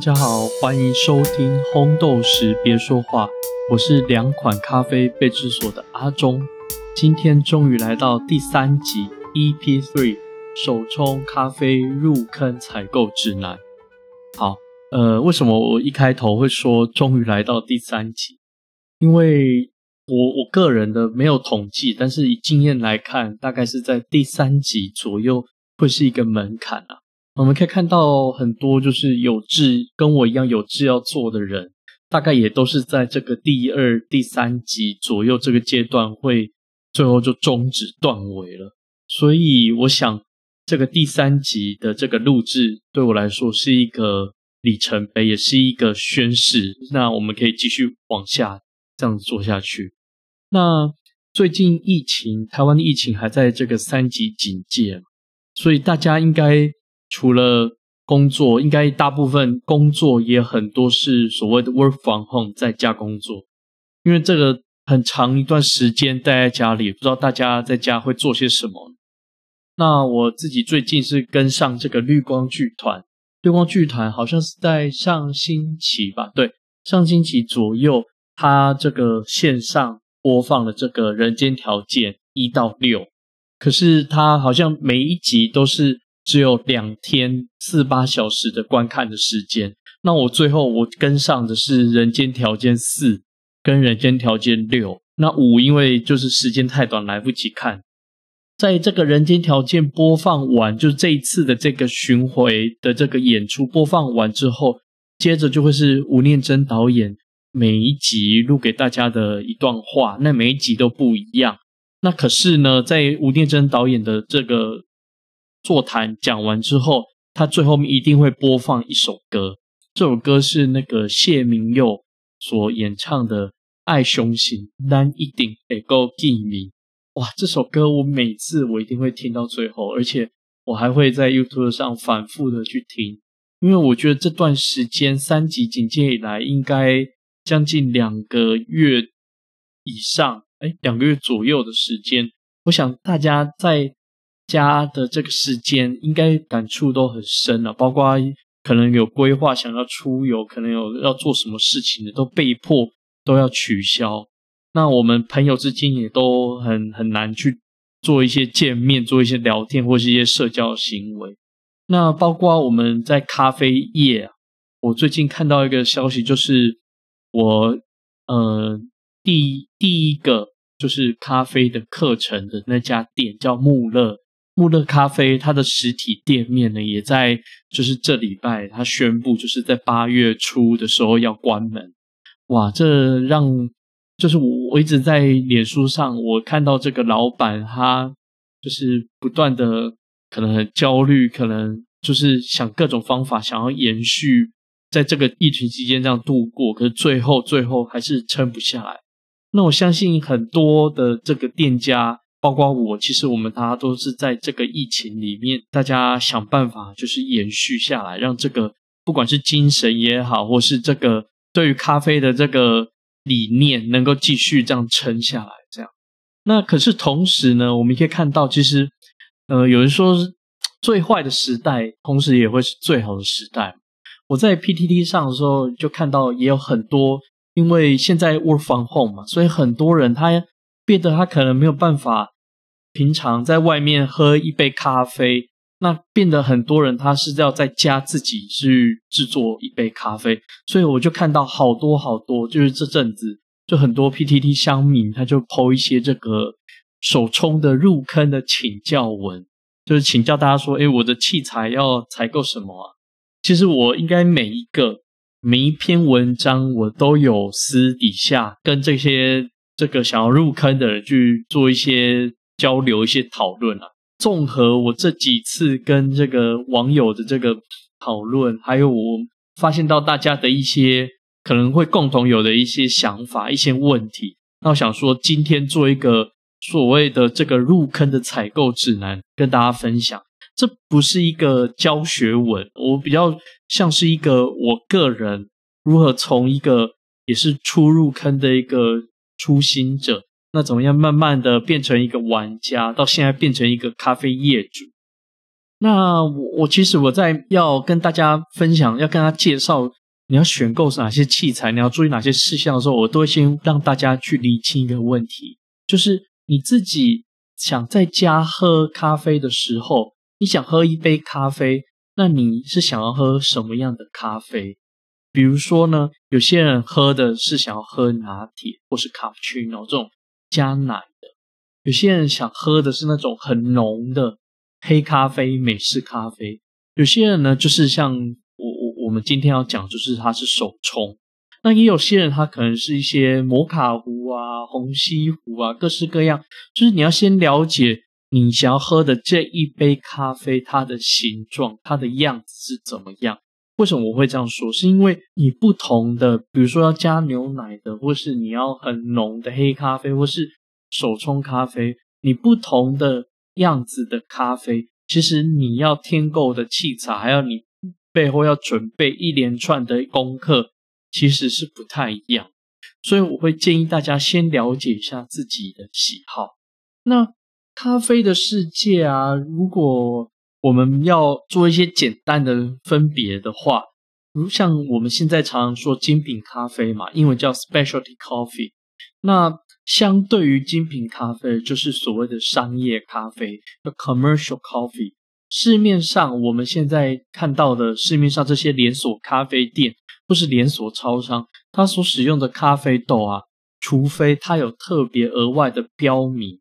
大家好，欢迎收听《烘豆时别说话》，我是两款咖啡备制所的阿忠。今天终于来到第三集 EP Three 手冲咖啡入坑采购指南。好，呃，为什么我一开头会说终于来到第三集？因为我我个人的没有统计，但是以经验来看，大概是在第三集左右会是一个门槛啊。我们可以看到很多就是有志跟我一样有志要做的人，大概也都是在这个第二、第三集左右这个阶段会最后就终止断尾了。所以我想，这个第三集的这个录制对我来说是一个里程碑，也是一个宣誓。那我们可以继续往下这样子做下去。那最近疫情，台湾的疫情还在这个三级警戒，所以大家应该。除了工作，应该大部分工作也很多是所谓的 work from home 在家工作，因为这个很长一段时间待在家里，不知道大家在家会做些什么。那我自己最近是跟上这个绿光剧团，绿光剧团好像是在上星期吧，对，上星期左右，它这个线上播放了这个人间条件一到六，可是它好像每一集都是。只有两天四八小时的观看的时间，那我最后我跟上的是《人间条件四》跟《人间条件六》，那五因为就是时间太短来不及看，在这个《人间条件》播放完，就是这一次的这个巡回的这个演出播放完之后，接着就会是吴念真导演每一集录给大家的一段话，那每一集都不一样。那可是呢，在吴念真导演的这个。座谈讲完之后，他最后面一定会播放一首歌。这首歌是那个谢明佑所演唱的《爱雄心》，但一定得够记名。哇，这首歌我每次我一定会听到最后，而且我还会在 YouTube 上反复的去听，因为我觉得这段时间三级警戒以来，应该将近两个月以上，哎，两个月左右的时间，我想大家在。家的这个时间应该感触都很深了，包括可能有规划想要出游，可能有要做什么事情的，都被迫都要取消。那我们朋友之间也都很很难去做一些见面、做一些聊天或是一些社交行为。那包括我们在咖啡业啊，我最近看到一个消息，就是我呃第第一个就是咖啡的课程的那家店叫穆勒。穆勒咖啡，它的实体店面呢，也在就是这礼拜，它宣布就是在八月初的时候要关门。哇，这让就是我我一直在脸书上，我看到这个老板他就是不断的可能很焦虑，可能就是想各种方法想要延续在这个疫情期间这样度过，可是最后最后还是撑不下来。那我相信很多的这个店家。包括我，其实我们大家都是在这个疫情里面，大家想办法就是延续下来，让这个不管是精神也好，或是这个对于咖啡的这个理念能够继续这样撑下来。这样，那可是同时呢，我们可以看到，其实呃，有人说最坏的时代，同时也会是最好的时代。我在 PTT 上的时候就看到，也有很多因为现在 Work from home 嘛，所以很多人他。变得他可能没有办法平常在外面喝一杯咖啡，那变得很多人他是要在家自己去制作一杯咖啡，所以我就看到好多好多，就是这阵子就很多 PTT 乡民他就抛一些这个手冲的入坑的请教文，就是请教大家说，哎，我的器材要采购什么啊？其实我应该每一个每一篇文章我都有私底下跟这些。这个想要入坑的人去做一些交流、一些讨论啊。综合我这几次跟这个网友的这个讨论，还有我发现到大家的一些可能会共同有的一些想法、一些问题，那我想说，今天做一个所谓的这个入坑的采购指南，跟大家分享。这不是一个教学文，我比较像是一个我个人如何从一个也是初入坑的一个。初心者，那怎么样慢慢的变成一个玩家，到现在变成一个咖啡业主？那我我其实我在要跟大家分享，要跟他介绍你要选购哪些器材，你要注意哪些事项的时候，我都会先让大家去理清一个问题，就是你自己想在家喝咖啡的时候，你想喝一杯咖啡，那你是想要喝什么样的咖啡？比如说呢，有些人喝的是想要喝拿铁或是卡布奇诺这种加奶的，有些人想喝的是那种很浓的。黑咖啡、美式咖啡，有些人呢，就是像我我我们今天要讲，就是它是手冲。那也有些人，他可能是一些摩卡壶啊、虹吸壶啊，各式各样。就是你要先了解你想要喝的这一杯咖啡，它的形状、它的样子是怎么样。为什么我会这样说？是因为你不同的，比如说要加牛奶的，或是你要很浓的黑咖啡，或是手冲咖啡，你不同的。样子的咖啡，其实你要添购的器材，还有你背后要准备一连串的功课，其实是不太一样。所以我会建议大家先了解一下自己的喜好。那咖啡的世界啊，如果我们要做一些简单的分别的话，如像我们现在常常说精品咖啡嘛，英文叫 specialty coffee，那。相对于精品咖啡，就是所谓的商业咖啡叫 commercial coffee。市面上我们现在看到的市面上这些连锁咖啡店或是连锁超商，它所使用的咖啡豆啊，除非它有特别额外的标明，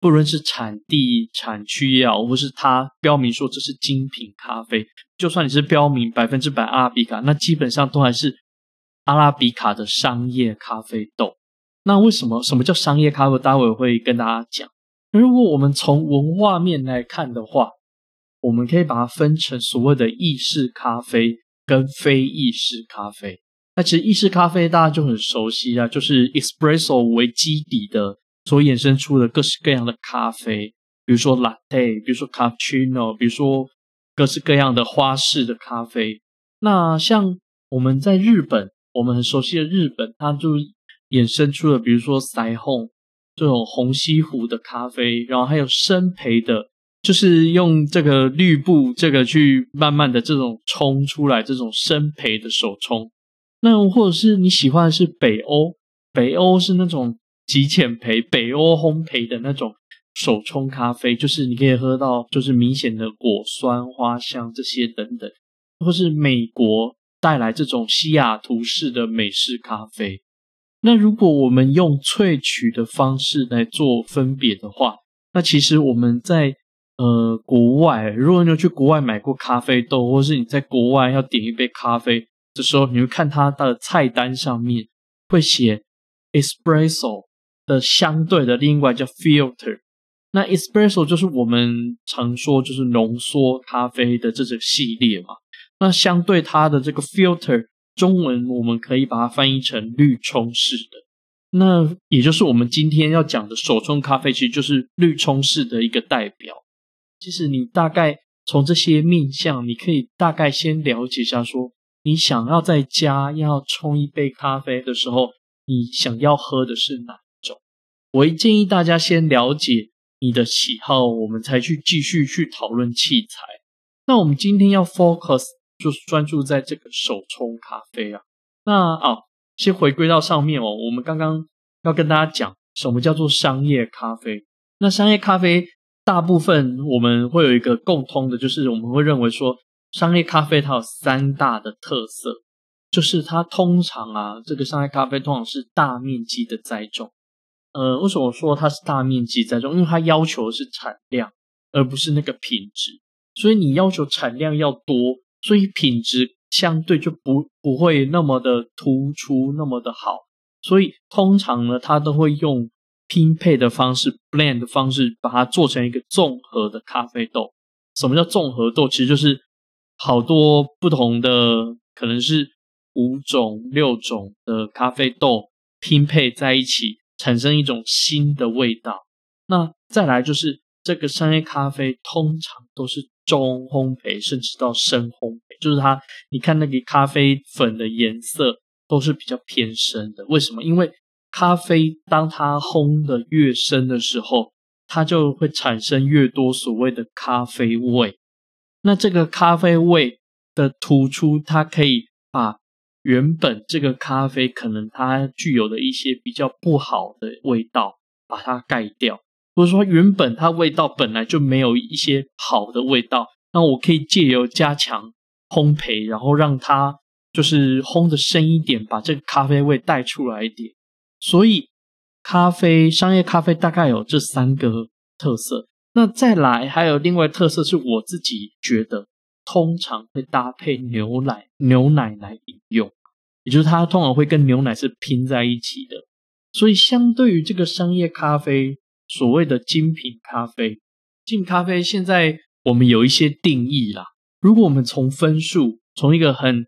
不论是产地、产区也好，或是它标明说这是精品咖啡，就算你是标明百分之百阿拉比卡，那基本上都还是阿拉比卡的商业咖啡豆。那为什么什么叫商业咖啡？待会会跟大家讲。如果我们从文化面来看的话，我们可以把它分成所谓的意式咖啡跟非意式咖啡。那其实意式咖啡大家就很熟悉啊，就是 espresso 为基底的所衍生出的各式各样的咖啡，比如说 latte，比如说 cappuccino，比如说各式各样的花式的咖啡。那像我们在日本，我们很熟悉的日本，它就衍生出了，比如说腮红这种红西湖的咖啡，然后还有生培的，就是用这个绿布这个去慢慢的这种冲出来这种生培的手冲。那或者是你喜欢的是北欧，北欧是那种极浅培、北欧烘焙的那种手冲咖啡，就是你可以喝到就是明显的果酸、花香这些等等，或是美国带来这种西雅图式的美式咖啡。那如果我们用萃取的方式来做分别的话，那其实我们在呃国外，如果你有去国外买过咖啡豆，或是你在国外要点一杯咖啡的时候，你会看它的菜单上面会写 espresso 的相对的另外叫 filter。那 espresso 就是我们常说就是浓缩咖啡的这种系列嘛。那相对它的这个 filter。中文我们可以把它翻译成滤冲式的，那也就是我们今天要讲的手冲咖啡，其实就是滤冲式的一个代表。其实你大概从这些面相，你可以大概先了解一下，说你想要在家要冲一杯咖啡的时候，你想要喝的是哪？我会建议大家先了解你的喜好，我们才去继续去讨论器材。那我们今天要 focus。就是专注在这个手冲咖啡啊，那啊，先回归到上面哦。我们刚刚要跟大家讲什么叫做商业咖啡。那商业咖啡大部分我们会有一个共通的，就是我们会认为说，商业咖啡它有三大的特色，就是它通常啊，这个商业咖啡通常是大面积的栽种。呃，为什么说它是大面积栽种？因为它要求的是产量，而不是那个品质。所以你要求产量要多。所以品质相对就不不会那么的突出，那么的好。所以通常呢，它都会用拼配的方式，blend 的方式，把它做成一个综合的咖啡豆。什么叫综合豆？其实就是好多不同的，可能是五种、六种的咖啡豆拼配在一起，产生一种新的味道。那再来就是这个商业咖啡，通常都是。中烘焙，甚至到深烘焙，就是它，你看那个咖啡粉的颜色都是比较偏深的。为什么？因为咖啡当它烘的越深的时候，它就会产生越多所谓的咖啡味。那这个咖啡味的突出，它可以把原本这个咖啡可能它具有的一些比较不好的味道，把它盖掉。或者说原本它味道本来就没有一些好的味道，那我可以借由加强烘焙，然后让它就是烘的深一点，把这个咖啡味带出来一点。所以咖啡商业咖啡大概有这三个特色。那再来还有另外特色是我自己觉得通常会搭配牛奶牛奶来饮用，也就是它通常会跟牛奶是拼在一起的。所以相对于这个商业咖啡。所谓的精品咖啡，精品咖啡现在我们有一些定义啦。如果我们从分数，从一个很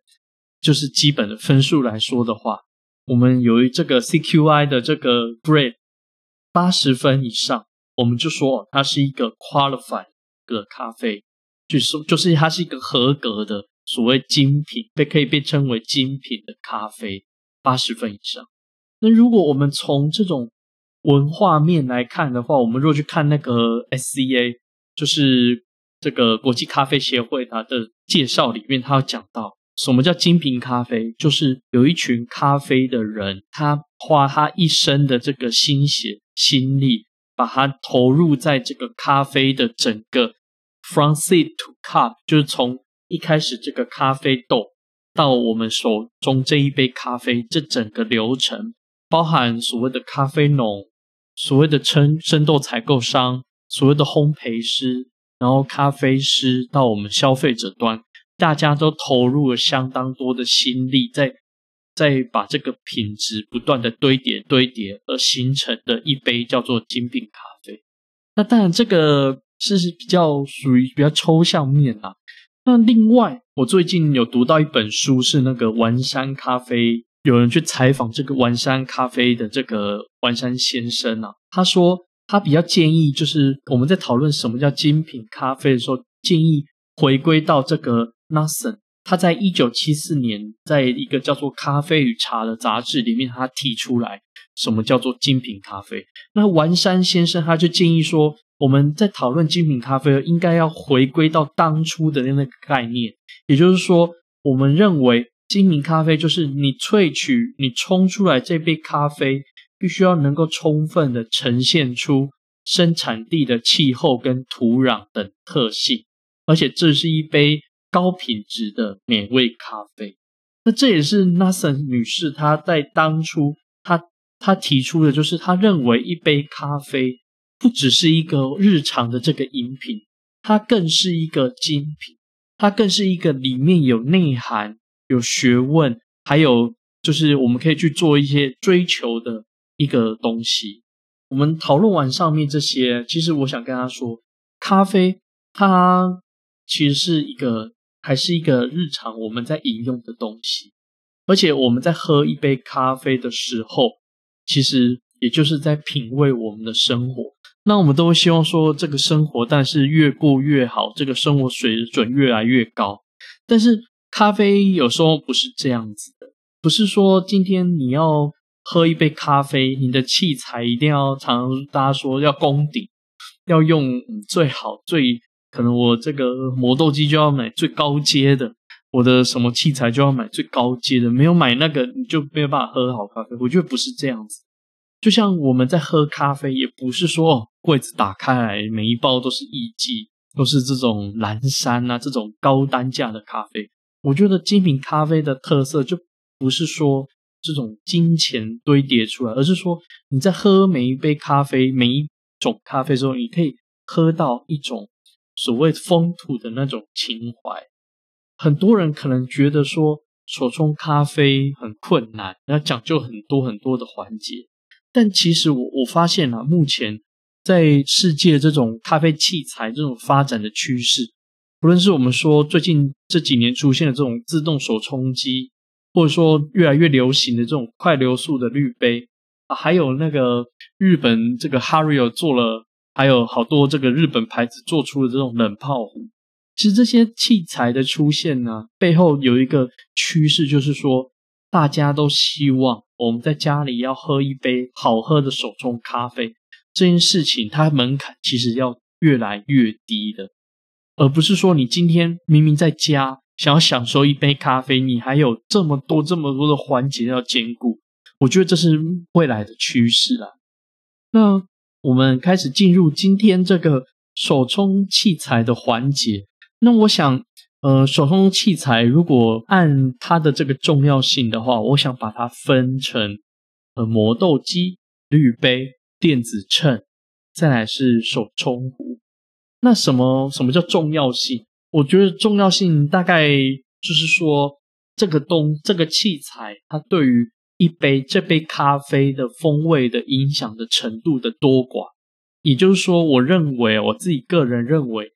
就是基本的分数来说的话，我们由于这个 CQI 的这个 grade 八十分以上，我们就说它是一个 qualified 的咖啡，就是就是它是一个合格的所谓精品，被可以被称为精品的咖啡，八十分以上。那如果我们从这种文化面来看的话，我们若去看那个 SCA，就是这个国际咖啡协会它的介绍里面，它有讲到什么叫精品咖啡，就是有一群咖啡的人，他花他一生的这个心血心力，把它投入在这个咖啡的整个 from seed to cup，就是从一开始这个咖啡豆到我们手中这一杯咖啡，这整个流程，包含所谓的咖啡农。所谓的生生豆采购商，所谓的烘焙师，然后咖啡师到我们消费者端，大家都投入了相当多的心力，在在把这个品质不断的堆叠堆叠而形成的一杯叫做精品咖啡。那当然这个是比较属于比较抽象面啦。那另外，我最近有读到一本书，是那个丸山咖啡。有人去采访这个丸山咖啡的这个丸山先生啊，他说他比较建议，就是我们在讨论什么叫精品咖啡的时候，建议回归到这个 Nathan，他在一九七四年在一个叫做《咖啡与茶》的杂志里面，他提出来什么叫做精品咖啡。那丸山先生他就建议说，我们在讨论精品咖啡，应该要回归到当初的那个概念，也就是说，我们认为。精品咖啡就是你萃取、你冲出来这杯咖啡，必须要能够充分的呈现出生产地的气候跟土壤等特性，而且这是一杯高品质的美味咖啡。那这也是 Nathan 女士她在当初她她提出的，就是她认为一杯咖啡不只是一个日常的这个饮品，它更是一个精品，它更是一个里面有内涵。有学问，还有就是我们可以去做一些追求的一个东西。我们讨论完上面这些，其实我想跟他说，咖啡它其实是一个，还是一个日常我们在饮用的东西。而且我们在喝一杯咖啡的时候，其实也就是在品味我们的生活。那我们都希望说，这个生活但是越过越好，这个生活水准越来越高，但是。咖啡有时候不是这样子的，不是说今天你要喝一杯咖啡，你的器材一定要常大家说要功底，要用最好最可能我这个磨豆机就要买最高阶的，我的什么器材就要买最高阶的，没有买那个你就没有办法喝好咖啡。我觉得不是这样子，就像我们在喝咖啡，也不是说柜子打开来每一包都是一级，都是这种蓝山啊这种高单价的咖啡。我觉得精品咖啡的特色就不是说这种金钱堆叠出来，而是说你在喝每一杯咖啡、每一种咖啡之后，你可以喝到一种所谓风土的那种情怀。很多人可能觉得说手冲咖啡很困难，要讲究很多很多的环节，但其实我我发现啊，目前在世界这种咖啡器材这种发展的趋势。不论是我们说最近这几年出现的这种自动手冲机，或者说越来越流行的这种快流速的滤杯啊，还有那个日本这个 Hario 做了，还有好多这个日本牌子做出的这种冷泡壶，其实这些器材的出现呢，背后有一个趋势，就是说大家都希望我们在家里要喝一杯好喝的手冲咖啡，这件事情它门槛其实要越来越低的。而不是说你今天明明在家想要享受一杯咖啡，你还有这么多这么多的环节要兼顾。我觉得这是未来的趋势啊。那我们开始进入今天这个手冲器材的环节。那我想，呃，手冲器材如果按它的这个重要性的话，我想把它分成呃磨豆机、滤杯、电子秤，再来是手冲壶。那什么什么叫重要性？我觉得重要性大概就是说，这个东这个器材它对于一杯这杯咖啡的风味的影响的程度的多寡，也就是说，我认为我自己个人认为，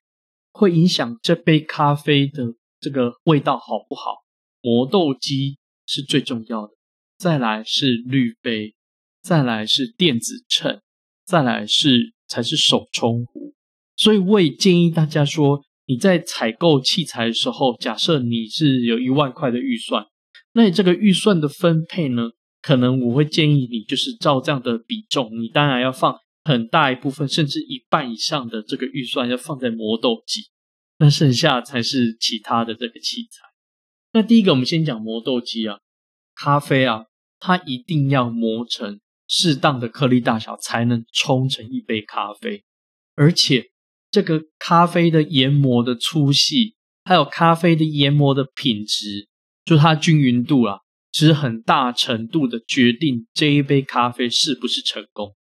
会影响这杯咖啡的这个味道好不好。磨豆机是最重要的，再来是滤杯，再来是电子秤，再来是才是手冲壶。所以我也建议大家说，你在采购器材的时候，假设你是有一万块的预算。那你这个预算的分配呢？可能我会建议你就是照这样的比重，你当然要放很大一部分，甚至一半以上的这个预算要放在磨豆机，那剩下才是其他的这个器材。那第一个，我们先讲磨豆机啊，咖啡啊，它一定要磨成适当的颗粒大小，才能冲成一杯咖啡。而且这个咖啡的研磨的粗细，还有咖啡的研磨的品质。就它均匀度啊，其实很大程度的决定这一杯咖啡是不是成功。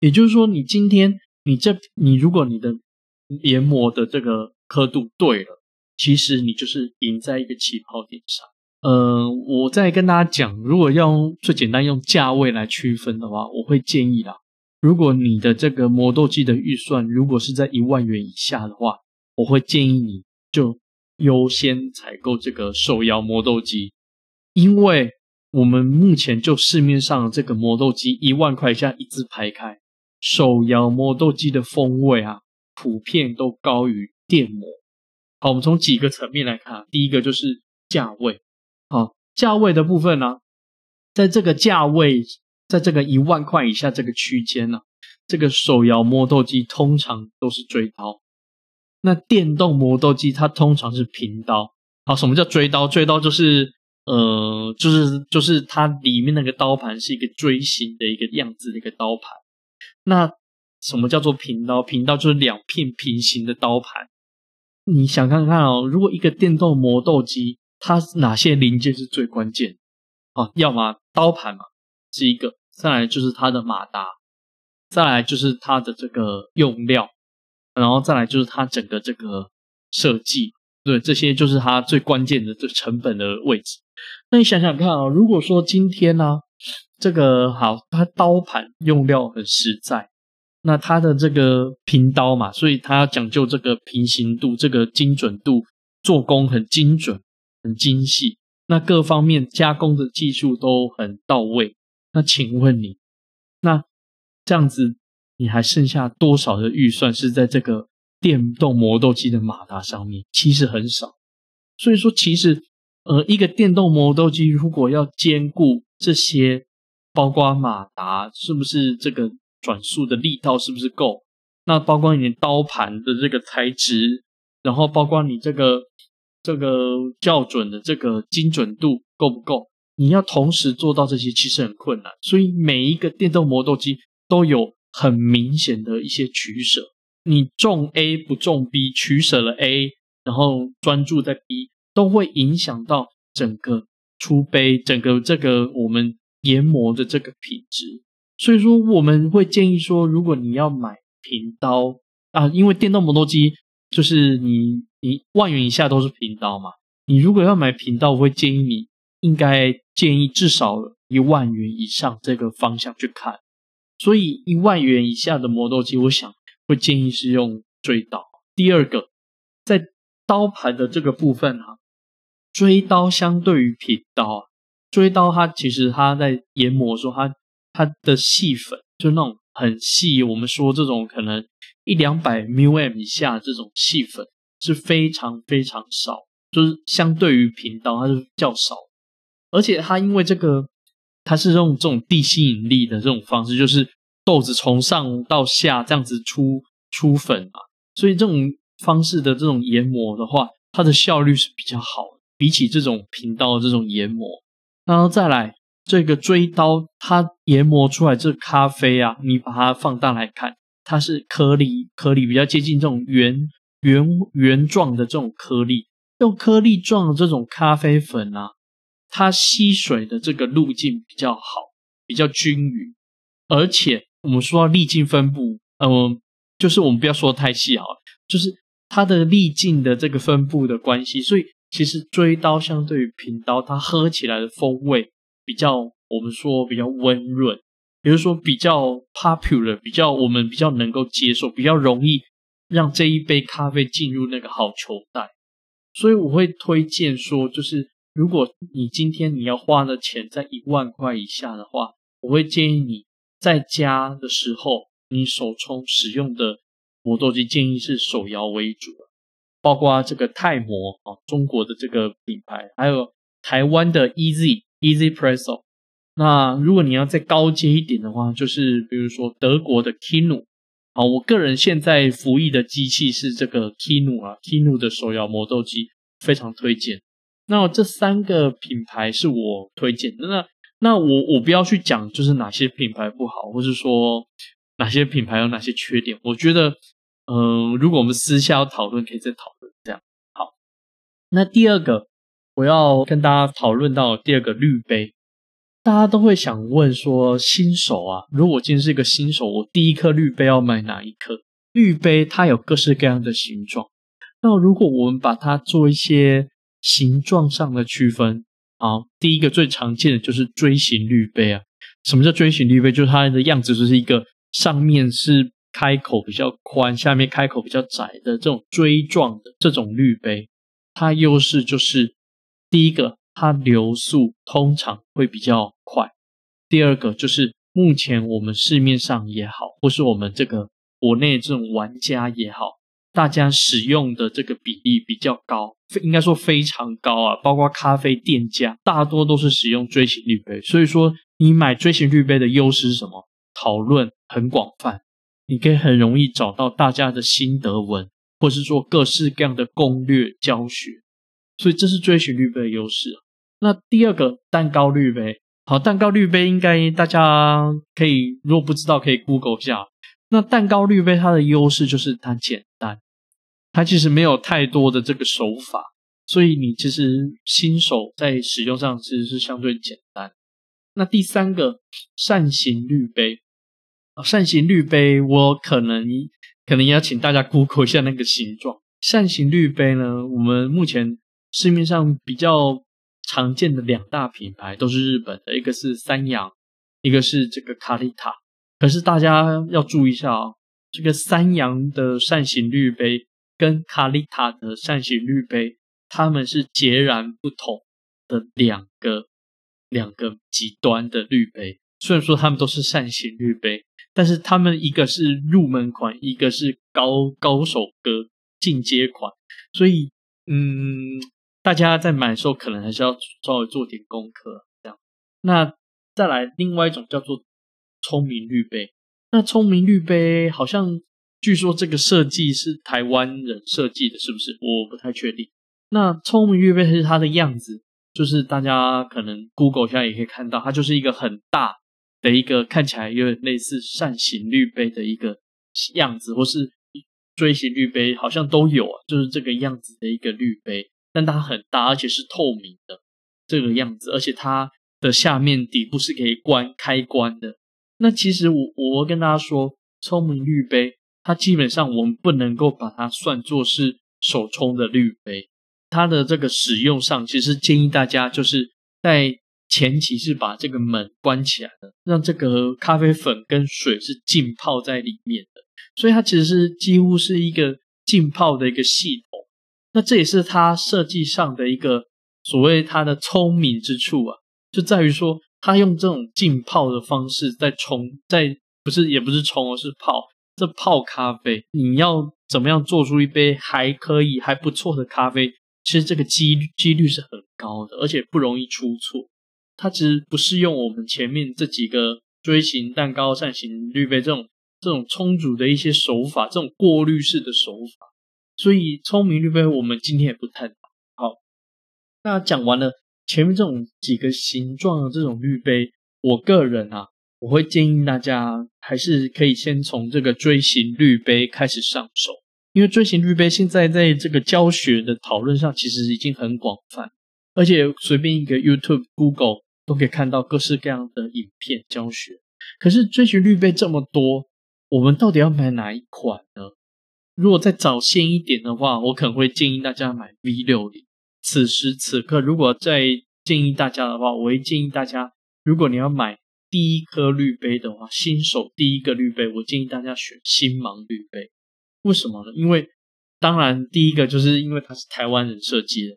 也就是说，你今天你这你如果你的研磨的这个刻度对了，其实你就是赢在一个起跑点上。呃，我再跟大家讲，如果要用最简单用价位来区分的话，我会建议啦，如果你的这个磨豆机的预算如果是在一万元以下的话，我会建议你就。优先采购这个手摇磨豆机，因为我们目前就市面上这个磨豆机一万块钱一字排开，手摇磨豆机的风味啊，普遍都高于电磨。好，我们从几个层面来看，第一个就是价位。价位的部分呢，在这个价位，在这个一万块以下这个区间呢，这个手摇磨豆机通常都是锥刀。那电动磨豆机它通常是平刀，好，什么叫锥刀？锥刀就是呃，就是就是它里面那个刀盘是一个锥形的一个样子的一个刀盘。那什么叫做平刀？平刀就是两片平行的刀盘。你想看看哦，如果一个电动磨豆机，它哪些零件是最关键？啊，要么刀盘嘛是一个，再来就是它的马达，再来就是它的这个用料。然后再来就是它整个这个设计，对这些就是它最关键的这成本的位置。那你想想看啊，如果说今天呢，这个好，它刀盘用料很实在，那它的这个平刀嘛，所以它要讲究这个平行度、这个精准度，做工很精准、很精细，那各方面加工的技术都很到位。那请问你，那这样子？你还剩下多少的预算是在这个电动磨豆机的马达上面？其实很少。所以说，其实呃，一个电动磨豆机如果要兼顾这些，包括马达是不是这个转速的力道是不是够？那包括你刀盘的这个材质，然后包括你这个这个校准的这个精准度够不够？你要同时做到这些，其实很困难。所以每一个电动磨豆机都有。很明显的一些取舍，你重 A 不重 B，取舍了 A，然后专注在 B，都会影响到整个出杯，整个这个我们研磨的这个品质。所以说，我们会建议说，如果你要买平刀啊，因为电动磨豆机就是你你万元以下都是平刀嘛，你如果要买平刀，我会建议你应该建议至少一万元以上这个方向去看。所以一万元以下的磨豆机，我想会建议是用锥刀。第二个，在刀盘的这个部分哈，锥刀相对于平刀啊，锥刀它其实它在研磨说它它的细粉就那种很细，我们说这种可能一两百 mm 以下这种细粉是非常非常少，就是相对于平刀它是较少，而且它因为这个。它是用这种地吸引力的这种方式，就是豆子从上到下这样子出出粉嘛，所以这种方式的这种研磨的话，它的效率是比较好的，比起这种平刀的这种研磨。然后再来这个锥刀，它研磨出来这咖啡啊，你把它放大来看，它是颗粒，颗粒比较接近这种圆圆圆状的这种颗粒，用颗粒状的这种咖啡粉啊，它吸水的这个路径比较好，比较均匀，而且我们说到粒径分布，嗯，就是我们不要说太细啊，就是它的粒径的这个分布的关系，所以。其实锥刀相对于平刀，它喝起来的风味比较，我们说比较温润，比如说比较 popular，比较我们比较能够接受，比较容易让这一杯咖啡进入那个好球袋。所以我会推荐说，就是如果你今天你要花的钱在一万块以下的话，我会建议你在家的时候，你手冲使用的磨豆机建议是手摇为主。包括这个泰摩啊，中国的这个品牌，还有台湾的 Easy Easy Presso。那如果你要再高阶一点的话，就是比如说德国的 Kinu 啊，我个人现在服役的机器是这个 Kinu 啊，Kinu 的手摇磨豆机非常推荐。那这三个品牌是我推荐。那那我我不要去讲就是哪些品牌不好，或是说哪些品牌有哪些缺点，我觉得。嗯，如果我们私下要讨论，可以再讨论。这样好。那第二个，我要跟大家讨论到第二个滤杯，大家都会想问说，新手啊，如果我今天是一个新手，我第一颗滤杯要买哪一颗？滤杯它有各式各样的形状。那如果我们把它做一些形状上的区分，好，第一个最常见的就是锥形滤杯啊。什么叫锥形滤杯？就是它的样子就是一个上面是。开口比较宽，下面开口比较窄的这种锥状的这种滤杯，它优势就是第一个，它流速通常会比较快；第二个就是目前我们市面上也好，或是我们这个国内这种玩家也好，大家使用的这个比例比较高，应该说非常高啊。包括咖啡店家大多都是使用锥形滤杯，所以说你买锥形滤杯的优势是什么？讨论很广泛。你可以很容易找到大家的心得文，或是做各式各样的攻略教学，所以这是追寻滤杯的优势。那第二个蛋糕滤杯，好，蛋糕滤杯应该大家可以，如果不知道可以 Google 一下。那蛋糕滤杯它的优势就是它简单，它其实没有太多的这个手法，所以你其实新手在使用上其实是相对简单。那第三个扇形滤杯。扇形滤杯，我可能可能要请大家 Google 一下那个形状。扇形滤杯呢，我们目前市面上比较常见的两大品牌都是日本的，一个是三洋，一个是这个卡丽塔。可是大家要注意一下哦，这个三洋的扇形滤杯跟卡丽塔的扇形滤杯，它们是截然不同的两个两个极端的滤杯。虽然说它们都是扇形滤杯。但是他们一个是入门款，一个是高高手哥进阶款，所以嗯，大家在买的时候可能还是要稍微做点功课。这样，那再来另外一种叫做聪明绿杯。那聪明绿杯好像据说这个设计是台湾人设计的，是不是？我不太确定。那聪明绿杯是它的样子，就是大家可能 Google 下也可以看到，它就是一个很大。的一个看起来有点类似扇形滤杯的一个样子，或是锥形滤杯，好像都有啊，就是这个样子的一个滤杯，但它很大，而且是透明的这个样子，而且它的下面底部是可以关开关的。那其实我我跟大家说，聪明滤杯它基本上我们不能够把它算作是手冲的滤杯，它的这个使用上，其实建议大家就是在。前期是把这个门关起来的，让这个咖啡粉跟水是浸泡在里面的，所以它其实是几乎是一个浸泡的一个系统。那这也是它设计上的一个所谓它的聪明之处啊，就在于说它用这种浸泡的方式在冲，在不是也不是冲，而是泡。这泡咖啡，你要怎么样做出一杯还可以还不错的咖啡？其实这个几率几率是很高的，而且不容易出错。它其实不是用我们前面这几个锥形蛋糕、扇形滤杯这种这种充足的一些手法，这种过滤式的手法，所以聪明滤杯我们今天也不探讨。好，那讲完了前面这种几个形状的这种滤杯，我个人啊，我会建议大家还是可以先从这个锥形滤杯开始上手，因为锥形滤杯现在在这个教学的讨论上其实已经很广泛，而且随便一个 YouTube、Google 都可以看到各式各样的影片教学。可是锥形滤杯这么多，我们到底要买哪一款呢？如果再早先一点的话，我可能会建议大家买 V 六零。此时此刻，如果再建议大家的话，我会建议大家，如果你要买第一颗滤杯的话，新手第一个滤杯，我建议大家选星芒滤杯。为什么呢？因为当然第一个就是因为它是台湾人设计的，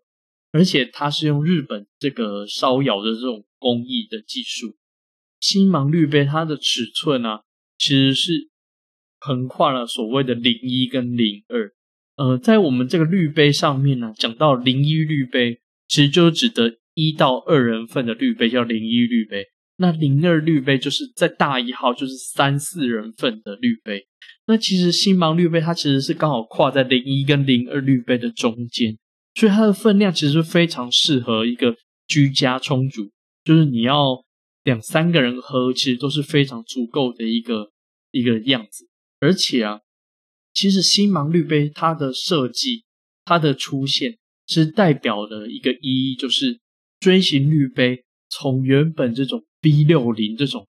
而且它是用日本这个烧窑的这种工艺的技术。星芒滤杯它的尺寸啊，其实是。横跨了所谓的零一跟零二，呃，在我们这个滤杯上面呢，讲到零一滤杯，其实就是指的一到二人份的滤杯叫零一滤杯，那零二滤杯就是在大一号就是三四人份的滤杯。那其实星芒滤杯它其实是刚好跨在零一跟零二滤杯的中间，所以它的分量其实非常适合一个居家充足，就是你要两三个人喝，其实都是非常足够的一个一个样子。而且啊，其实星芒滤杯它的设计，它的出现是代表了一个意义，就是锥形滤杯从原本这种 V 六零这种，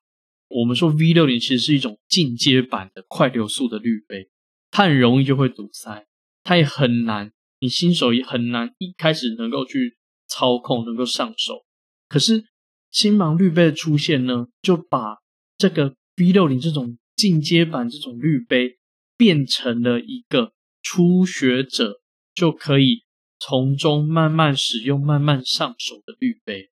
我们说 V 六零其实是一种进阶版的快流速的滤杯，它很容易就会堵塞，它也很难，你新手也很难一开始能够去操控，能够上手。可是星芒滤杯的出现呢，就把这个 V 六零这种进阶版这种滤杯变成了一个初学者就可以从中慢慢使用、慢慢上手的滤杯。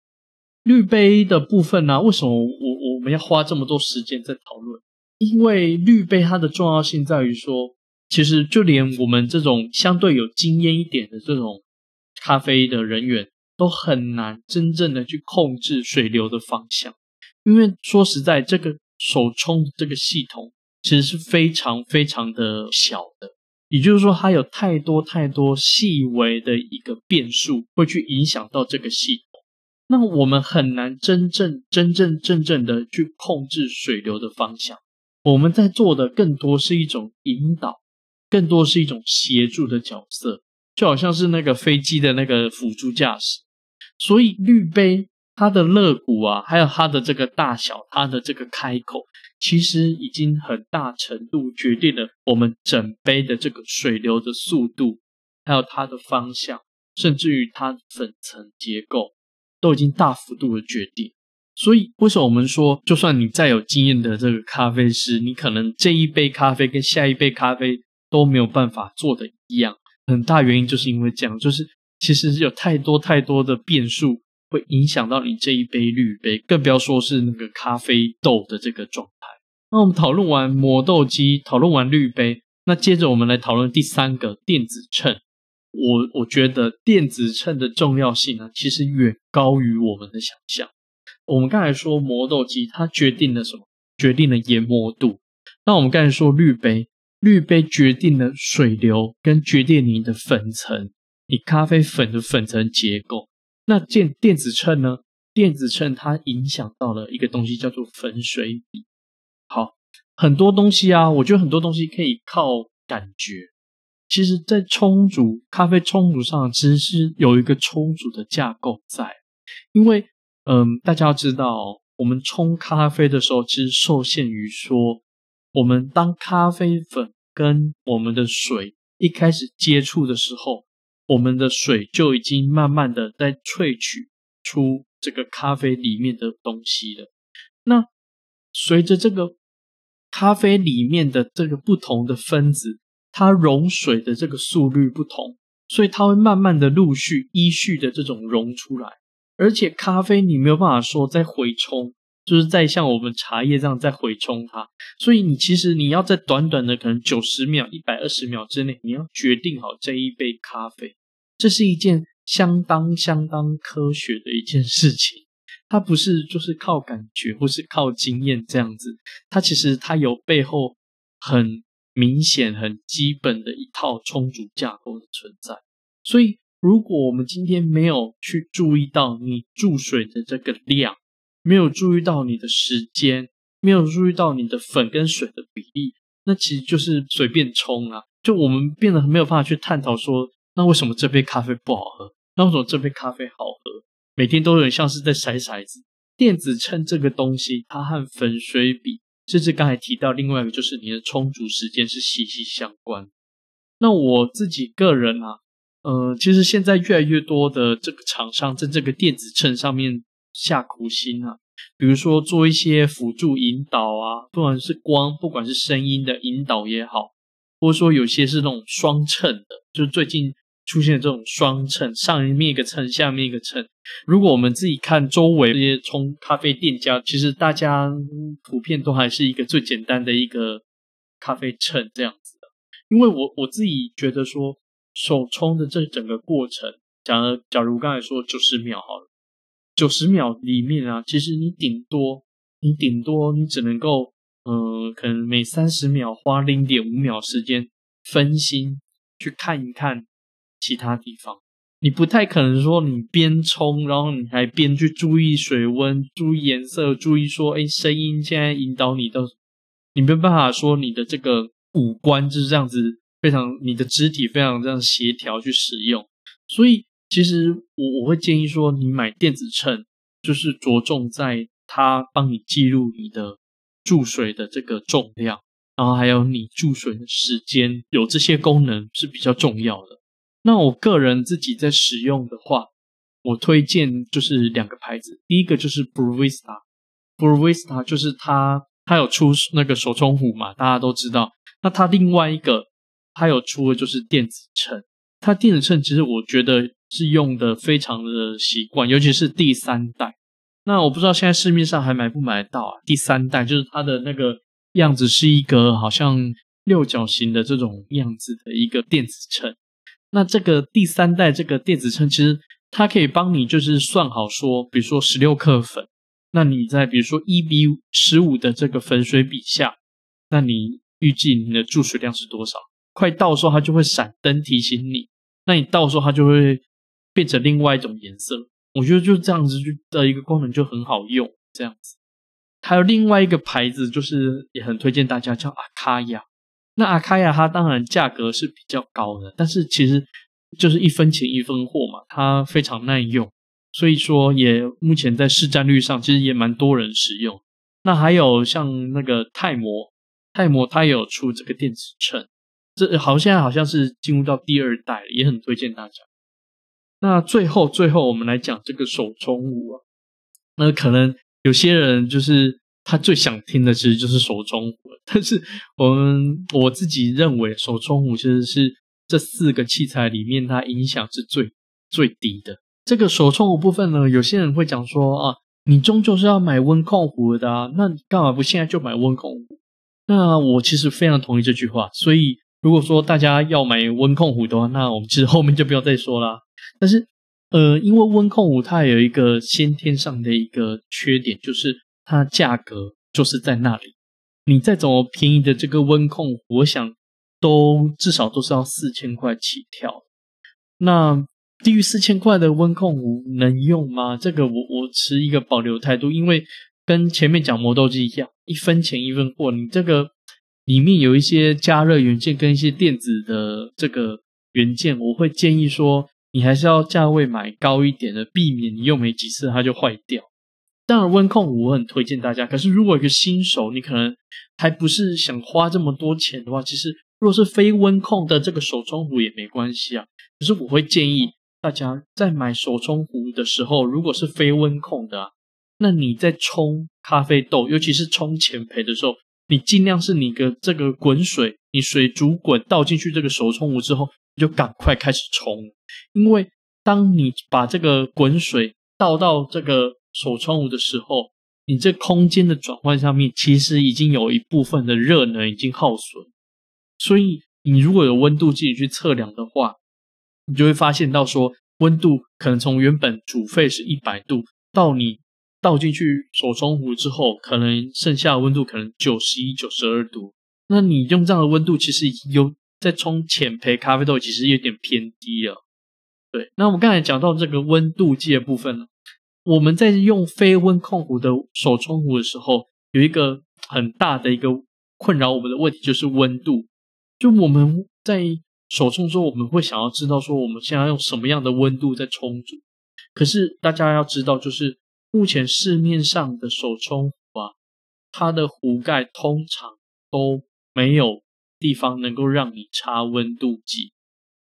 滤杯的部分呢，为什么我我们要花这么多时间在讨论？因为滤杯它的重要性在于说，其实就连我们这种相对有经验一点的这种咖啡的人员，都很难真正的去控制水流的方向，因为说实在这个。手冲这个系统其实是非常非常的小的，也就是说，它有太多太多细微的一个变数会去影响到这个系统。那我们很难真正真正正正的去控制水流的方向。我们在做的更多是一种引导，更多是一种协助的角色，就好像是那个飞机的那个辅助驾驶。所以滤杯。它的肋骨啊，还有它的这个大小，它的这个开口，其实已经很大程度决定了我们整杯的这个水流的速度，还有它的方向，甚至于它粉层结构，都已经大幅度的决定。所以，为什么我们说，就算你再有经验的这个咖啡师，你可能这一杯咖啡跟下一杯咖啡都没有办法做的一样？很大原因就是因为这样，就是其实有太多太多的变数。会影响到你这一杯滤杯，更不要说是那个咖啡豆的这个状态。那我们讨论完磨豆机，讨论完滤杯，那接着我们来讨论第三个电子秤。我我觉得电子秤的重要性呢，其实远高于我们的想象。我们刚才说磨豆机，它决定了什么？决定了研磨度。那我们刚才说滤杯，滤杯决定了水流，跟决定你的粉层，你咖啡粉的粉层结构。那电电子秤呢？电子秤它影响到了一个东西，叫做粉水比。好，很多东西啊，我觉得很多东西可以靠感觉。其实，在冲煮咖啡冲煮上，其实是有一个冲煮的架构在。因为，嗯，大家要知道，我们冲咖啡的时候，其实受限于说，我们当咖啡粉跟我们的水一开始接触的时候。我们的水就已经慢慢的在萃取出这个咖啡里面的东西了。那随着这个咖啡里面的这个不同的分子，它溶水的这个速率不同，所以它会慢慢的陆续依序的这种溶出来。而且咖啡你没有办法说再回冲。就是在像我们茶叶这样再回冲它，所以你其实你要在短短的可能九十秒、一百二十秒之内，你要决定好这一杯咖啡，这是一件相当相当科学的一件事情。它不是就是靠感觉或是靠经验这样子，它其实它有背后很明显、很基本的一套充足架构的存在。所以，如果我们今天没有去注意到你注水的这个量，没有注意到你的时间，没有注意到你的粉跟水的比例，那其实就是随便冲啊。就我们变得没有办法去探讨说，那为什么这杯咖啡不好喝？那为什么这杯咖啡好喝？每天都有点像是在筛骰子。电子秤这个东西，它和粉水比，甚至刚才提到另外一个，就是你的充足时间是息息相关。那我自己个人啊，呃，其实现在越来越多的这个厂商在这个电子秤上面下苦心啊，比如说做一些辅助引导啊，不管是光，不管是声音的引导也好，或者说有些是那种双秤的，就是最近。出现这种双秤，上面一个秤，下面一个秤。如果我们自己看周围这些冲咖啡店家，其实大家普遍都还是一个最简单的一个咖啡秤这样子的。因为我我自己觉得说，手冲的这整个过程，假如假如刚才说九十秒好了，九十秒里面啊，其实你顶多你顶多你只能够，嗯，可能每三十秒花零点五秒时间分心去看一看。其他地方，你不太可能说你边冲，然后你还边去注意水温、注意颜色、注意说，哎，声音现在引导你的，你没有办法说你的这个五官就是这样子，非常你的肢体非常这样协调去使用。所以，其实我我会建议说，你买电子秤，就是着重在它帮你记录你的注水的这个重量，然后还有你注水的时间，有这些功能是比较重要的。那我个人自己在使用的话，我推荐就是两个牌子，第一个就是 Brewista，Brewista 就是它，它有出那个手冲壶嘛，大家都知道。那它另外一个，它有出的就是电子秤。它电子秤其实我觉得是用的非常的习惯，尤其是第三代。那我不知道现在市面上还买不买得到啊？第三代就是它的那个样子是一个好像六角形的这种样子的一个电子秤。那这个第三代这个电子秤，其实它可以帮你就是算好说，比如说十六克粉，那你在比如说一比十五的这个粉水比下，那你预计你的注水量是多少？快到时候它就会闪灯提醒你，那你到时候它就会变成另外一种颜色。我觉得就这样子就的一个功能就很好用，这样子。还有另外一个牌子，就是也很推荐大家叫阿卡亚。那阿卡亚它当然价格是比较高的，但是其实就是一分钱一分货嘛，它非常耐用，所以说也目前在市占率上其实也蛮多人使用。那还有像那个泰摩，泰摩它也有出这个电子秤，这好现在好像是进入到第二代，也很推荐大家。那最后最后我们来讲这个手冲壶啊，那可能有些人就是。他最想听的其实就是手冲壶，但是我们我自己认为手冲壶其实是这四个器材里面它影响是最最低的。这个手冲壶部分呢，有些人会讲说啊，你终究是要买温控壶的啊，那干嘛不现在就买温控壶？那我其实非常同意这句话。所以如果说大家要买温控壶的话，那我们其实后面就不要再说啦。但是呃，因为温控壶它有一个先天上的一个缺点，就是。它价格就是在那里，你再怎么便宜的这个温控，我想都至少都是要四千块起跳。那低于四千块的温控壶能用吗？这个我我持一个保留态度，因为跟前面讲磨豆机一样，一分钱一分货。你这个里面有一些加热元件跟一些电子的这个元件，我会建议说，你还是要价位买高一点的，避免你用没几次它就坏掉。当然，温控我很推荐大家。可是，如果一个新手，你可能还不是想花这么多钱的话，其实如果是非温控的这个手冲壶也没关系啊。可是，我会建议大家在买手冲壶的时候，如果是非温控的，那你在冲咖啡豆，尤其是冲前培的时候，你尽量是你的这个滚水，你水煮滚倒进去这个手冲壶之后，你就赶快开始冲，因为当你把这个滚水倒到这个。手冲壶的时候，你这空间的转换上面其实已经有一部分的热能已经耗损，所以你如果有温度计去测量的话，你就会发现到说温度可能从原本煮沸是一百度，到你倒进去手冲壶之后，可能剩下的温度可能九十一、九十二度。那你用这样的温度，其实有在冲浅焙咖啡豆，其实有点偏低了。对，那我们刚才讲到这个温度计的部分呢，我们在用非温控壶的手冲壶的时候，有一个很大的一个困扰我们的问题，就是温度。就我们在手冲时候，我们会想要知道说，我们现在用什么样的温度在冲煮。可是大家要知道，就是目前市面上的手冲壶啊，它的壶盖通常都没有地方能够让你插温度计。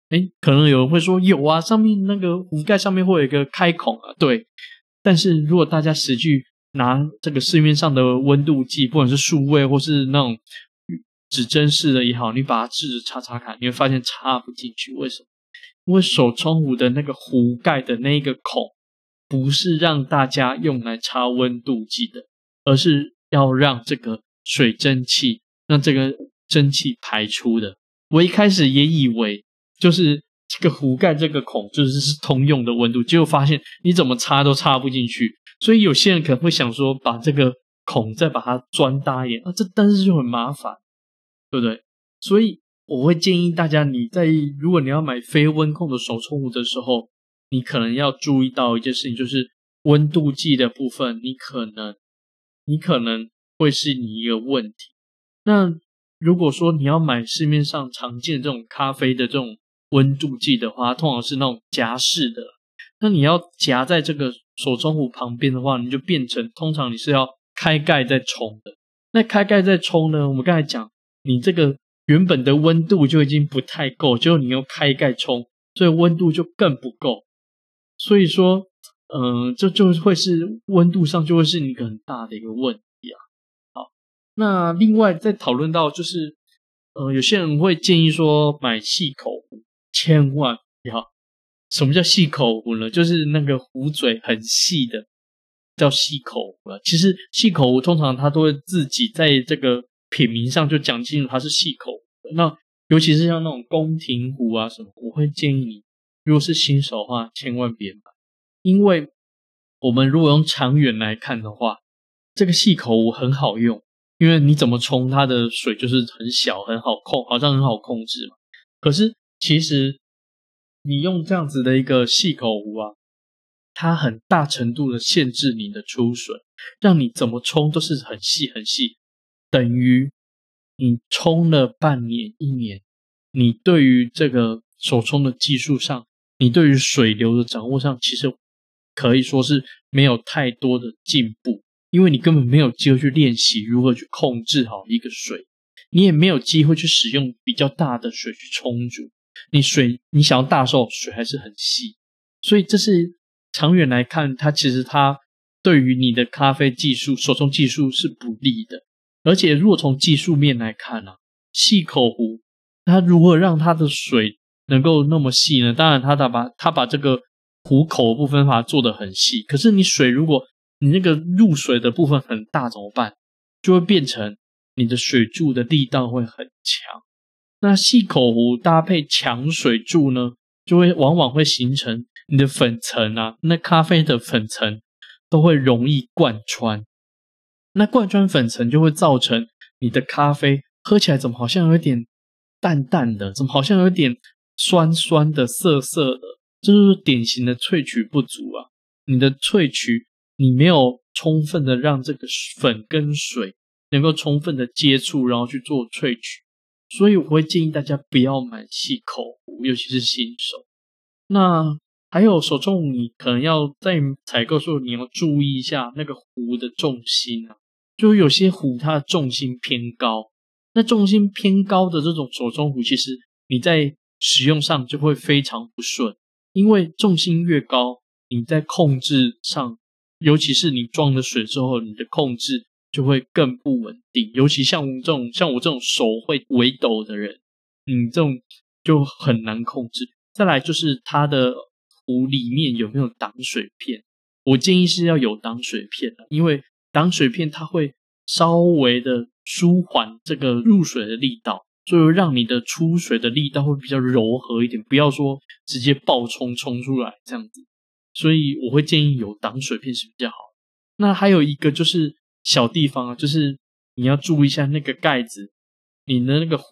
哎，可能有人会说有啊，上面那个壶盖上面会有一个开孔啊。对，但是如果大家实际拿这个市面上的温度计，不管是数位或是那种指针式的也好，你把它试着插插看，你会发现插不进去。为什么？因为手冲壶的那个壶盖的那个孔，不是让大家用来插温度计的，而是要让这个水蒸气让这个蒸汽排出的。我一开始也以为。就是这个壶盖这个孔，就是是通用的温度，结果发现你怎么插都插不进去，所以有些人可能会想说，把这个孔再把它钻大一点啊，这但是就很麻烦，对不对？所以我会建议大家，你在如果你要买非温控的手冲壶的时候，你可能要注意到一件事情，就是温度计的部分，你可能你可能会是你一个问题。那如果说你要买市面上常见的这种咖啡的这种，温度计的话，通常是那种夹式的。那你要夹在这个手冲壶旁边的话，你就变成通常你是要开盖再冲的。那开盖再冲呢？我们刚才讲，你这个原本的温度就已经不太够，就你用开盖冲，所以温度就更不够。所以说，嗯，这就会是温度上就会是一个很大的一个问题啊。好，那另外再讨论到就是，呃，有些人会建议说买细口。千万不要！什么叫细口壶呢？就是那个壶嘴很细的，叫细口壶。其实细口壶通常它都会自己在这个品名上就讲清楚它是细口壶。那尤其是像那种宫廷壶啊什么，我会建议你，如果是新手的话，千万别买，因为我们如果用长远来看的话，这个细口壶很好用，因为你怎么冲它的水就是很小，很好控，好像很好控制嘛。可是其实，你用这样子的一个细口壶啊，它很大程度的限制你的出水，让你怎么冲都是很细很细，等于你冲了半年一年，你对于这个手冲的技术上，你对于水流的掌握上，其实可以说是没有太多的进步，因为你根本没有机会去练习如何去控制好一个水，你也没有机会去使用比较大的水去冲煮。你水，你想要大受水还是很细，所以这是长远来看，它其实它对于你的咖啡技术、手冲技术是不利的。而且，如果从技术面来看呢，细口壶它如何让它的水能够那么细呢？当然，它把它把这个壶口部分把它做的很细。可是，你水如果你那个入水的部分很大怎么办？就会变成你的水柱的力道会很强。那细口壶搭配强水柱呢，就会往往会形成你的粉层啊，那咖啡的粉层都会容易贯穿。那贯穿粉层就会造成你的咖啡喝起来怎么好像有点淡淡的，怎么好像有点酸酸的、涩涩的，这就是典型的萃取不足啊。你的萃取你没有充分的让这个粉跟水能够充分的接触，然后去做萃取。所以我会建议大家不要买细口壶，尤其是新手。那还有手冲，你可能要在采购时候你要注意一下那个壶的重心啊，就有些壶它的重心偏高，那重心偏高的这种手冲壶，其实你在使用上就会非常不顺，因为重心越高，你在控制上，尤其是你装了水之后，你的控制。就会更不稳定，尤其像这种像我这种手会微抖的人，嗯，这种就很难控制。再来就是它的壶里面有没有挡水片，我建议是要有挡水片的，因为挡水片它会稍微的舒缓这个入水的力道，所以让你的出水的力道会比较柔和一点，不要说直接爆冲冲出来这样子。所以我会建议有挡水片是比较好。那还有一个就是。小地方啊，就是你要注意一下那个盖子，你的那个壶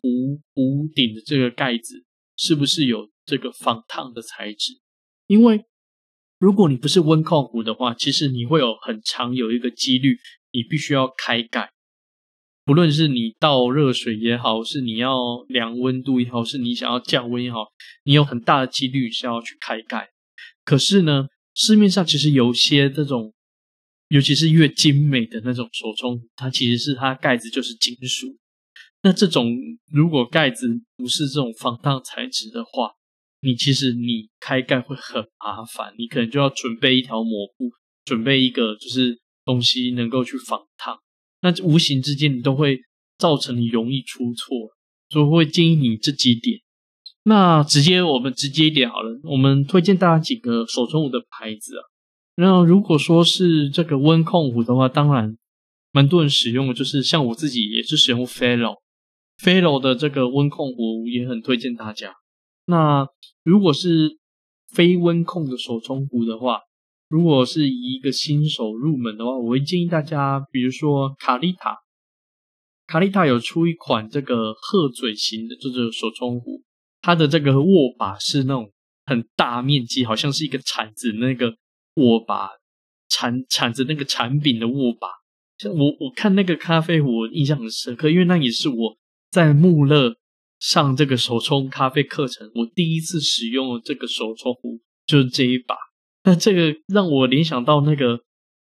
壶顶的这个盖子是不是有这个防烫的材质？因为如果你不是温控壶的话，其实你会有很长有一个几率，你必须要开盖。不论是你倒热水也好，是你要量温度也好，是你想要降温也好，你有很大的几率是要去开盖。可是呢，市面上其实有些这种，尤其是越精美的那种手冲壶，它其实是它盖子就是金属。那这种如果盖子不是这种防烫材质的话，你其实你开盖会很麻烦，你可能就要准备一条抹布，准备一个就是东西能够去防烫。那无形之间你都会造成你容易出错，所以会建议你这几点。那直接我们直接一点好了，我们推荐大家几个手冲壶的牌子啊。那如果说是这个温控壶的话，当然蛮多人使用的，就是像我自己也是使用 Fellow，Fellow 的这个温控壶也很推荐大家。那如果是非温控的手冲壶的话，如果是一个新手入门的话，我会建议大家，比如说卡丽塔，卡丽塔有出一款这个鹤嘴型的这个手冲壶，它的这个握把是那种很大面积，好像是一个铲子那个握把，铲铲子那个铲柄的握把。像我我看那个咖啡壶，印象很深刻，因为那也是我在穆勒上这个手冲咖啡课程，我第一次使用这个手冲壶，就是这一把。那这个让我联想到那个，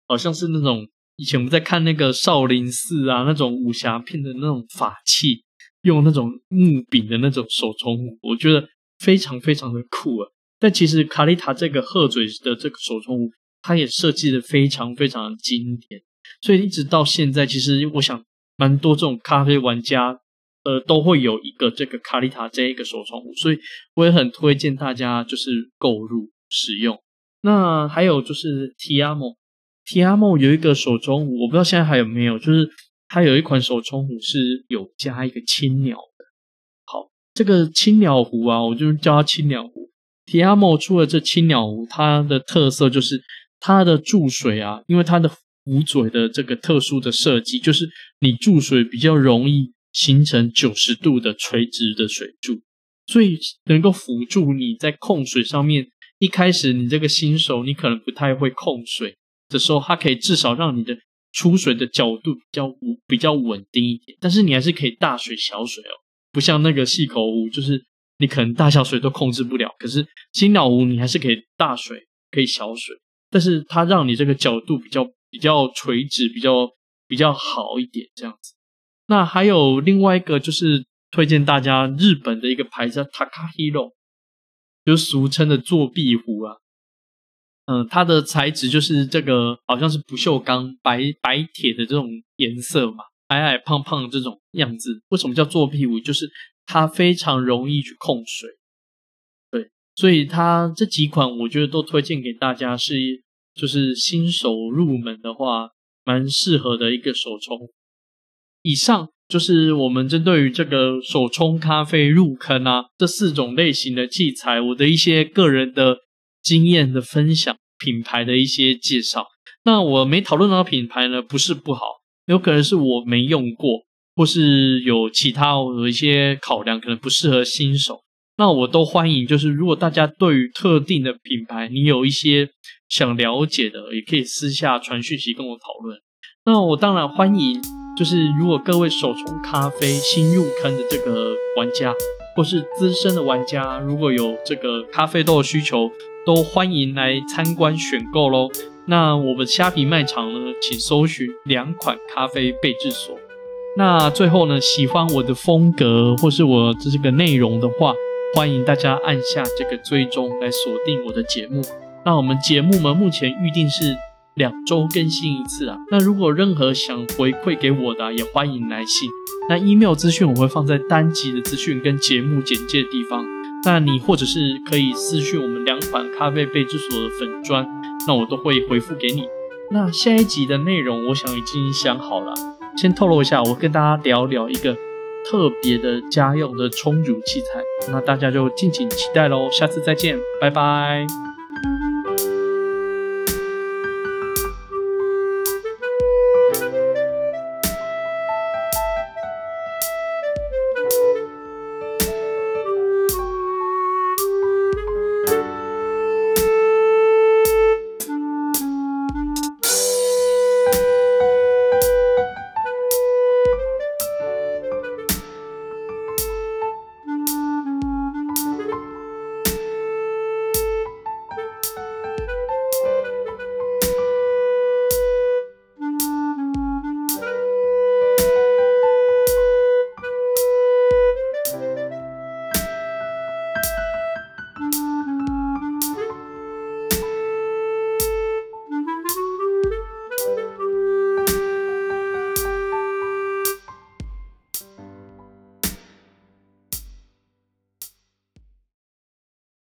好像是那种以前我们在看那个少林寺啊，那种武侠片的那种法器，用那种木柄的那种手冲壶，我觉得非常非常的酷啊。但其实卡丽塔这个鹤嘴的这个手冲壶，它也设计的非常非常经典，所以一直到现在，其实我想蛮多这种咖啡玩家，呃，都会有一个这个卡丽塔这一个手冲壶，所以我也很推荐大家就是购入使用。那还有就是 Tiamo，Tiamo 有一个手冲壶，我不知道现在还有没有，就是它有一款手冲壶是有加一个青鸟的。好，这个青鸟壶啊，我就叫它青鸟壶。Tiamo 出了这青鸟壶，它的特色就是它的注水啊，因为它的壶嘴的这个特殊的设计，就是你注水比较容易形成九十度的垂直的水柱，所以能够辅助你在控水上面。一开始你这个新手，你可能不太会控水的时候，它可以至少让你的出水的角度比较稳比较稳定一点。但是你还是可以大水小水哦，不像那个细口壶，就是你可能大小水都控制不了。可是青鸟壶你还是可以大水可以小水，但是它让你这个角度比较比较垂直，比较比较好一点这样子。那还有另外一个就是推荐大家日本的一个牌子 Takahiro。就俗称的作弊壶啊，嗯，它的材质就是这个，好像是不锈钢白白铁的这种颜色嘛，矮矮胖胖这种样子。为什么叫作弊壶？就是它非常容易去控水，对，所以它这几款我觉得都推荐给大家，是就是新手入门的话，蛮适合的一个手冲。以上。就是我们针对于这个手冲咖啡入坑啊，这四种类型的器材，我的一些个人的经验的分享，品牌的一些介绍。那我没讨论到品牌呢，不是不好，有可能是我没用过，或是有其他有一些考量，可能不适合新手。那我都欢迎，就是如果大家对于特定的品牌，你有一些想了解的，也可以私下传讯息跟我讨论。那我当然欢迎。就是如果各位手冲咖啡新入坑的这个玩家，或是资深的玩家，如果有这个咖啡豆的需求，都欢迎来参观选购喽。那我们虾皮卖场呢，请搜寻两款咖啡备制所。那最后呢，喜欢我的风格或是我这个内容的话，欢迎大家按下这个追踪来锁定我的节目。那我们节目呢，目前预定是。两周更新一次啊！那如果任何想回馈给我的，也欢迎来信。那 email 资讯我会放在单集的资讯跟节目简介的地方。那你或者是可以私讯我们两款咖啡杯之所的粉砖，那我都会回复给你。那下一集的内容，我想已经想好了，先透露一下，我跟大家聊聊一个特别的家用的冲煮器材。那大家就敬请期待喽！下次再见，拜拜。